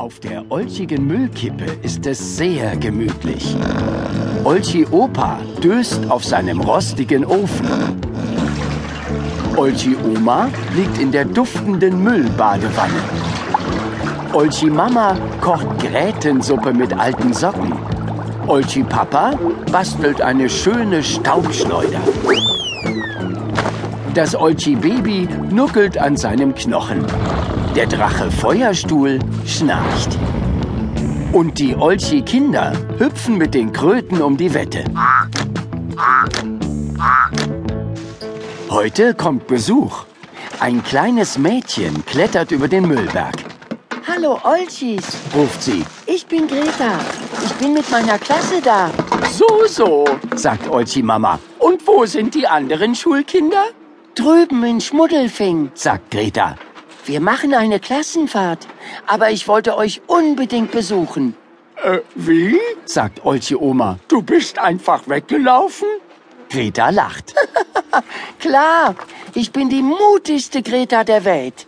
Auf der olchigen Müllkippe ist es sehr gemütlich. Olchi Opa döst auf seinem rostigen Ofen. Olchi Oma liegt in der duftenden Müllbadewanne. Olchi Mama kocht Grätensuppe mit alten Socken. Olchi Papa bastelt eine schöne Staubschleuder. Das Olchi Baby nuckelt an seinem Knochen. Der Drache Feuerstuhl schnarcht. Und die Olchi Kinder hüpfen mit den Kröten um die Wette. Heute kommt Besuch. Ein kleines Mädchen klettert über den Müllberg. Hallo Olchis, Ruft sie. ich bin Greta. Ich bin mit meiner Klasse da. So, so, sagt Olchi Mama. Und wo sind die anderen Schulkinder? Drüben in Schmuddelfing. sagt Greta. Wir machen eine Klassenfahrt. Aber ich wollte euch unbedingt besuchen. Äh, wie? sagt Olchi Oma. Du bist einfach weggelaufen? Greta lacht. Klar, ich bin die mutigste Greta der Welt.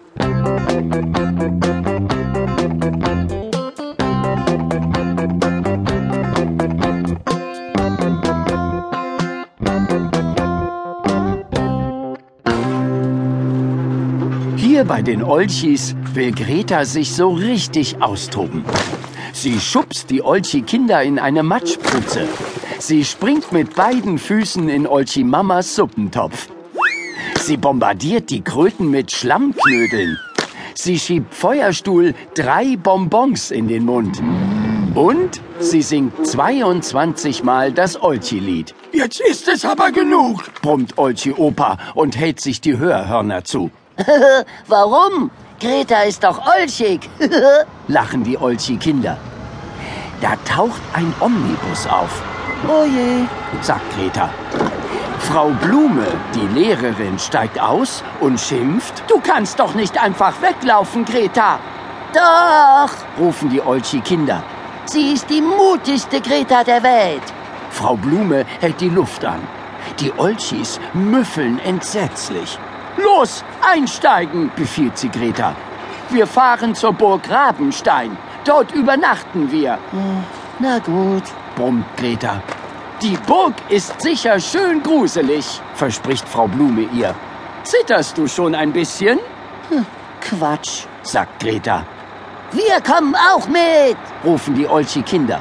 Hier bei den Olchis will Greta sich so richtig austoben. Sie schubst die Olchi-Kinder in eine Matschpfütze. Sie springt mit beiden Füßen in Olchi Mamas Suppentopf. Sie bombardiert die Kröten mit Schlammknödeln. Sie schiebt Feuerstuhl drei Bonbons in den Mund. Und sie singt 22 Mal das Olchi-Lied. Jetzt ist es aber genug, brummt Olchi Opa und hält sich die Hörhörner zu. Warum? Greta ist doch olchig. lachen die Olchi-Kinder. Da taucht ein Omnibus auf, oh je. sagt Greta. Frau Blume, die Lehrerin, steigt aus und schimpft. Du kannst doch nicht einfach weglaufen, Greta, Doch, rufen die Olchi-Kinder. sie ist die mutigste Greta der Welt. Frau Blume hält die Luft an. Die Olchis müffeln entsetzlich. Los, einsteigen, befiehlt sie Greta. Wir fahren zur Burg Rabenstein. Dort übernachten wir, Na gut. brummt Greta. Die Burg ist sicher schön gruselig, verspricht Frau Blume ihr. Zitterst du schon ein bisschen? Quatsch. sagt Greta. Wir kommen auch mit. rufen die Olchi-Kinder.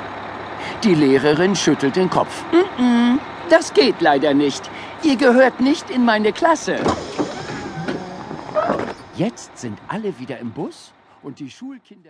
Die Lehrerin schüttelt den Kopf. Mm-mm, das geht leider nicht. Ihr gehört nicht in meine Klasse. Jetzt sind alle wieder im Bus und die Schulkinder.